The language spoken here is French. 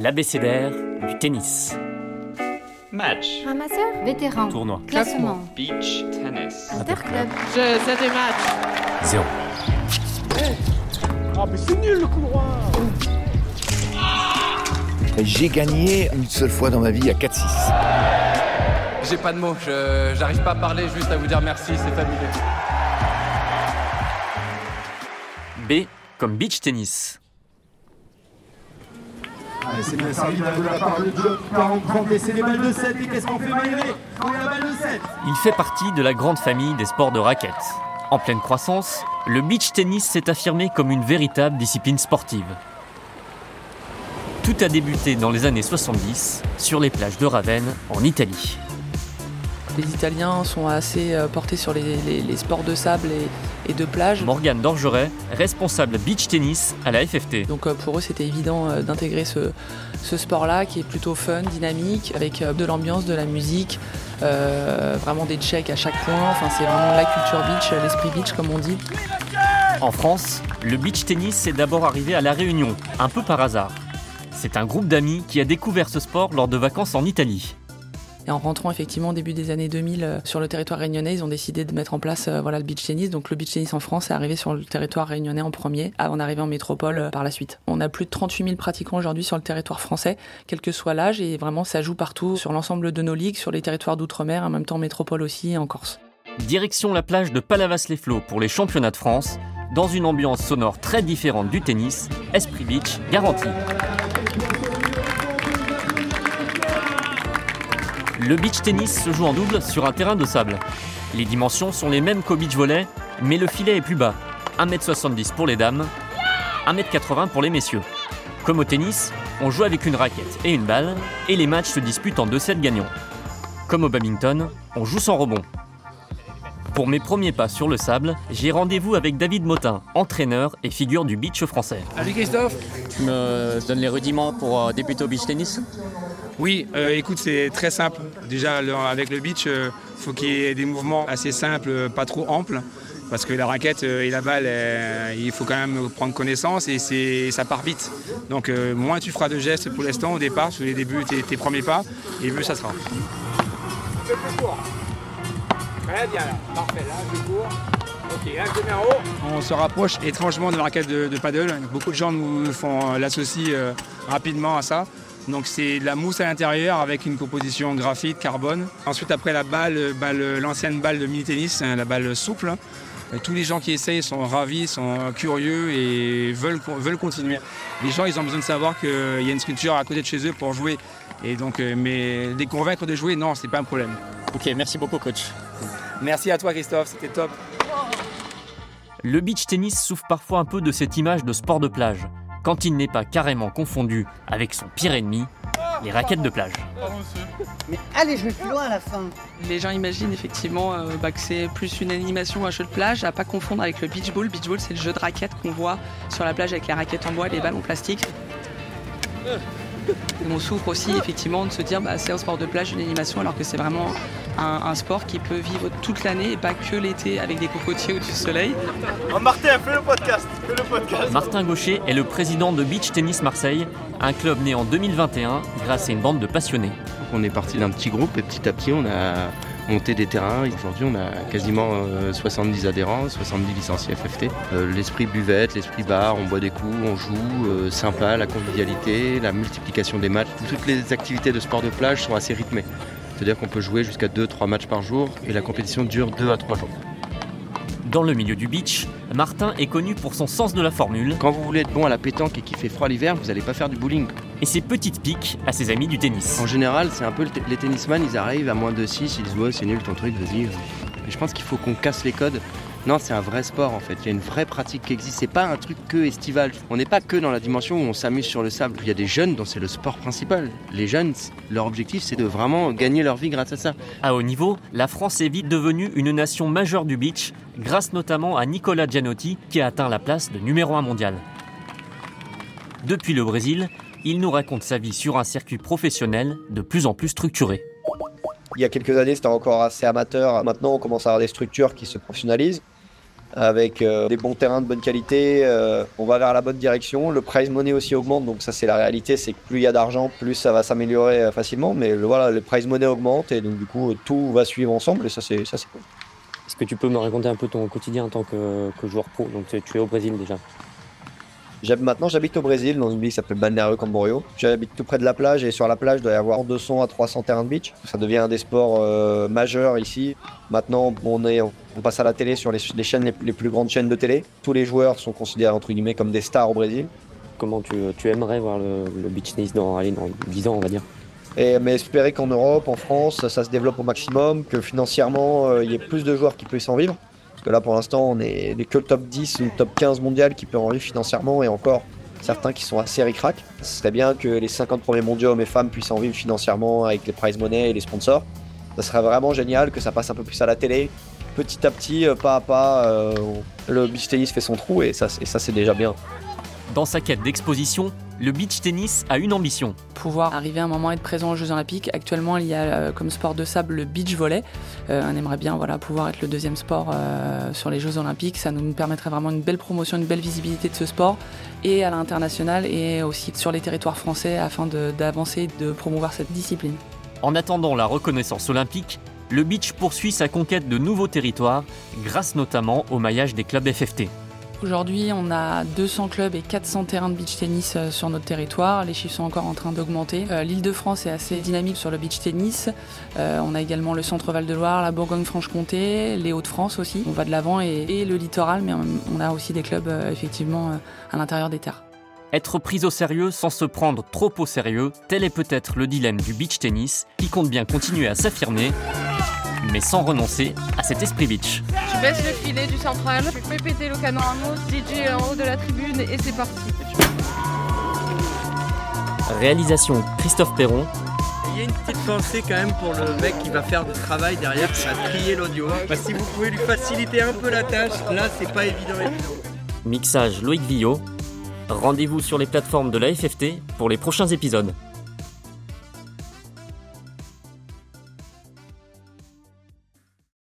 L'abécédaire du tennis. Match. Ramasseur Vétéran. Tournoi. Classement. Beach tennis. Interclub. Je, c'était match. Zéro. J'ai gagné une seule fois dans ma vie à 4-6. J'ai pas de mots, je- j'arrive pas à parler, juste à vous dire merci, c'est fabuleux. B comme beach tennis. Allez, c'est bien servi de la part de Joe. 40-30 et c'est les balles de 7. Et qu'est-ce qu'on fait Maïré? On est la balle de 7. Il fait partie de la grande famille des sports de raquettes. En pleine croissance, le beach tennis s'est affirmé comme une véritable discipline sportive. Tout a débuté dans les années 70 sur les plages de Ravenne en Italie. Les Italiens sont assez euh, portés sur les, les- les sports de sable et, et de plage. Morgane Dorgeret, responsable beach tennis à la FFT. Donc euh, pour eux, c'était évident euh, d'intégrer ce, ce sport-là qui est plutôt fun, dynamique, avec de l'ambiance, de la musique, euh, vraiment des checks à chaque point. Enfin, c'est vraiment la culture beach, l'esprit beach comme on dit. En France, le beach tennis est d'abord arrivé à La Réunion, un peu par hasard. C'est un groupe d'amis qui a découvert ce sport lors de vacances en Italie. Et en rentrant effectivement au début des années 2000 euh, sur le territoire réunionnais, ils ont décidé de mettre en place euh, voilà, le beach tennis. Donc le beach tennis en France est arrivé sur le territoire réunionnais en premier, avant d'arriver en métropole euh, par la suite. On a plus de 38 000 pratiquants aujourd'hui sur le territoire français, quel que soit l'âge, et vraiment ça joue partout sur l'ensemble de nos ligues, sur les territoires d'outre-mer, en même temps en métropole aussi et en Corse. Direction la plage de Palavas-les-Flots pour les championnats de France, dans une ambiance sonore très différente du tennis, Esprit Beach garanti. Le beach tennis se joue en double sur un terrain de sable. Les dimensions sont les mêmes qu'au beach volley, mais le filet est plus bas. 1m70 pour les dames, 1m80 pour les messieurs. Comme au tennis, on joue avec une raquette et une balle, et les matchs se disputent en 2 sets gagnants. Comme au badminton, on joue sans rebond. Pour mes premiers pas sur le sable, j'ai rendez-vous avec David Motin, entraîneur et figure du beach français. Salut Christophe Tu me donnes les rudiments pour euh, débuter au beach tennis Oui, euh, écoute, c'est très simple. Déjà, le- avec le beach, il faut qu'il y ait des mouvements assez simples, euh, pas trop amples. Parce que la raquette euh, et la balle, euh, il faut quand même prendre connaissance et ça part vite. Donc, euh, moins tu feras de gestes pour l'instant au départ, sur les débuts, tes, tes premiers pas, et mieux ça sera. Très bien là, parfait, là je cours. Ok, là je mets en haut. On se rapproche étrangement de la raquette de, de paddle. Beaucoup de gens nous font euh, l'associent euh, rapidement à ça. Donc c'est de la mousse à l'intérieur avec une composition graphite, carbone. Ensuite après la balle, balle- l'ancienne balle de mini-tennis, hein, la balle souple. Et tous les gens qui essayent sont ravis, sont curieux et veulent, veulent continuer. Les gens, ils ont besoin de savoir qu'il y a une structure à côté de chez eux pour jouer. Et donc, euh, mais les convaincre de jouer, non, c'est pas un problème. Ok, merci beaucoup coach. Merci à toi Christophe, c'était top. Le beach tennis souffre parfois un peu de cette image de sport de plage, quand il n'est pas carrément confondu avec son pire ennemi, les raquettes de plage. Allez, je vais plus loin à la fin. Les gens imaginent effectivement euh, bah, que c'est plus une animation, un jeu de plage, à pas confondre avec le beach ball. Beach ball, c'est le jeu de raquettes qu'on voit sur la plage avec les raquettes en bois et les balles en plastique. Et on souffre aussi effectivement de se dire bah, c'est un sport de plage, une animation, alors que c'est vraiment un, un sport qui peut vivre toute l'année et pas que l'été avec des cocotiers ou du soleil. Martin Gaucher est le président de Beach Tennis Marseille, un club né en 2021 grâce à une bande de passionnés. On est parti d'un petit groupe et petit à petit on a monté des terrains. Aujourd'hui on a quasiment euh, 70 adhérents, 70 licenciés FFT. Euh, l'esprit buvette, l'esprit bar, on boit des coups, on joue, euh, sympa, la convivialité, la multiplication des matchs. Toutes les activités de sport de plage sont assez rythmées. C'est-à-dire qu'on peut jouer jusqu'à 2-3 matchs par jour et la compétition dure 2 à 3 jours. Dans le milieu du beach, Martin est connu pour son sens de la formule Quand vous voulez être bon à la pétanque et qu'il fait froid l'hiver, vous n'allez pas faire du bowling. et ses petites piques à ses amis du tennis. En général, c'est un peu le les tennisman, ils arrivent à moins de 6, ils disent ouais c'est nul ton truc, vas-y. Mais je pense qu'il faut qu'on casse les codes. Non, c'est un vrai sport en fait. Il y a une vraie pratique qui existe. C'est pas un truc que estival. On n'est pas que dans la dimension où on s'amuse sur le sable. Il y a des jeunes dont c'est le sport principal. Les jeunes, leur objectif c'est de vraiment gagner leur vie grâce à ça. À haut niveau, la France est vite devenue une nation majeure du beach, grâce notamment à Nicolas Gianotti qui a atteint la place de numéro 1 mondial. Depuis le Brésil, il nous raconte sa vie sur un circuit professionnel de plus en plus structuré. Il y a quelques années, c'était encore assez amateur. Maintenant, on commence à avoir des structures qui se professionnalisent. Avec euh, des bons terrains de bonne qualité. euh, on va vers la bonne direction. Le prize money aussi augmente, donc ça c'est la réalité, c'est que plus il y a d'argent, plus ça va s'améliorer euh, facilement. Mais voilà, le prize money augmente et donc du coup tout va suivre ensemble et ça c'est ça c'est cool. Est-ce que tu peux me raconter un peu ton quotidien en tant que, que joueur pro? Donc tu es au Brésil déjà. Maintenant, j'habite au Brésil, dans une ville qui s'appelle Balneario Camboriú. J'habite tout près de la plage et sur la plage, il doit y avoir 200 à 300 terrains de beach. Ça devient un des sports euh, majeurs ici. Maintenant, on, est, on passe à la télé sur les, les chaînes, les, les plus grandes chaînes de télé. Tous les joueurs sont considérés entre guillemets comme des stars au Brésil. Comment tu, tu aimerais voir le, le beach tennis dans, allez, dans 10 ans, on va dire? Et, mais espérer qu'en Europe, en France, ça se développe au maximum, que financièrement, euh, il y ait plus de joueurs qui puissent en vivre. Parce que là, pour l'instant, on est que le top 10 ou le top 15 mondial qui peut en vivre financièrement et encore certains qui sont assez ric-rac. Ce serait bien que les 50 premiers mondiaux hommes et femmes puissent en vivre financièrement avec les prize money et les sponsors. Ça serait vraiment génial que ça passe un peu plus à la télé. Petit à petit, euh, pas à pas, euh, le beach fait son trou et ça c'est déjà bien. Dans sa quête d'exposition, le beach tennis a une ambition. pouvoir arriver à un moment à être présent aux Jeux Olympiques. Actuellement, il y a euh, comme sport de sable le beach volley. Euh, on aimerait bien voilà, pouvoir être le deuxième sport euh, sur les Jeux Olympiques. Ça nous permettrait vraiment une belle promotion, une belle visibilité de ce sport et à l'international et aussi sur les territoires français afin d'avancer et de promouvoir cette discipline. En attendant la reconnaissance olympique, le beach poursuit sa conquête de nouveaux territoires, grâce notamment au maillage des clubs FFT. Aujourd'hui, on a 200 clubs et 400 terrains de beach tennis euh, sur notre territoire. Les chiffres sont encore en train d'augmenter. Euh, L'île de France est assez dynamique sur le beach tennis. Euh, on a également le centre Val-de-Loire, la Bourgogne-Franche-Comté, les Hauts-de-France aussi. On va de l'avant et, le littoral, mais on a aussi des clubs effectivement à l'intérieur des terres. Être pris au sérieux sans se prendre trop au sérieux, tel est peut-être le dilemme du beach tennis, qui compte bien continuer à s'affirmer, mais sans renoncer à cet esprit beach. Je baisse le filet du central, je fais péter le canon à mousse, DJ en haut de la tribune et c'est parti. Réalisation Christophe Perron, Il y a une petite pensée quand même pour le mec qui va faire le travail derrière, qui va trier l'audio. Bah, si vous pouvez lui faciliter un peu la tâche, là c'est pas évident. évident. mixage Loïc Villot. Rendez-vous sur les plateformes de la FFT pour les prochains épisodes.